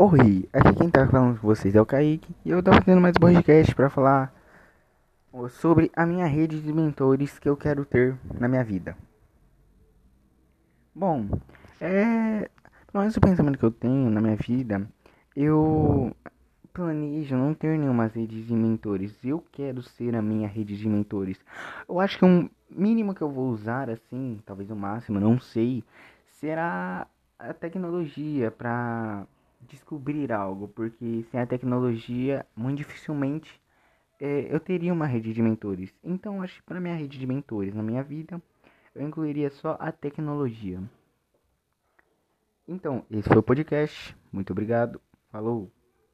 Oi, aqui quem tá falando com vocês é o Kaique e eu tô fazendo mais um podcast pra falar sobre a minha rede de mentores que eu quero ter na minha vida. Bom, é. Mas o pensamento que eu tenho na minha vida, eu planejo não ter nenhuma rede de mentores. Eu quero ser a minha rede de mentores. Eu acho que um mínimo que eu vou usar, assim, talvez o máximo, não sei, será a tecnologia para descobrir algo, porque sem a tecnologia, muito dificilmente é, eu teria uma rede de mentores. Então, acho que para minha rede de mentores na minha vida, eu incluiria só a tecnologia. Então, esse foi o podcast. Muito obrigado. Falou!